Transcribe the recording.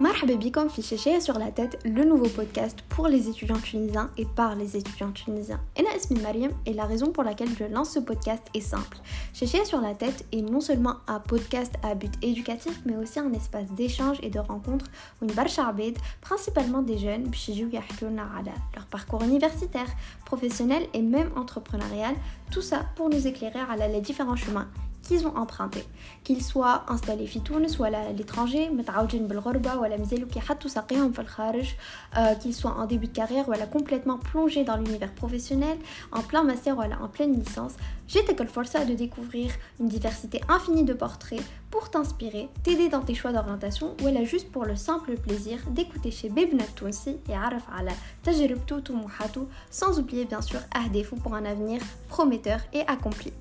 Marhaba bikom fi sur la tête, le nouveau podcast pour les étudiants tunisiens et par les étudiants tunisiens. Ena Esmi et la raison pour laquelle je lance ce podcast est simple. Chéché sur la tête est non seulement un podcast à but éducatif mais aussi un espace d'échange et de rencontre où une barcha principalement des jeunes, leur parcours universitaire, professionnel et même entrepreneurial, tout ça pour nous éclairer à les différents chemins qu'ils ont emprunté qu'ils soient installés في تونس à l'étranger متعودين بالغربة ولا مازالوا كيحطوا ساقيهم في الخارج qu'ils soient en début de carrière ou complètement plongés dans l'univers professionnel en plein master ou en pleine licence j'ai été force de découvrir une diversité infinie de portraits pour t'inspirer, t'aider dans tes choix d'orientation ou elle a juste pour le simple plaisir d'écouter chez Bebna Tounsi et Araf Ala Tajribtou Toumohatou sans oublier bien sûr Ahdefou pour un avenir prometteur et accompli.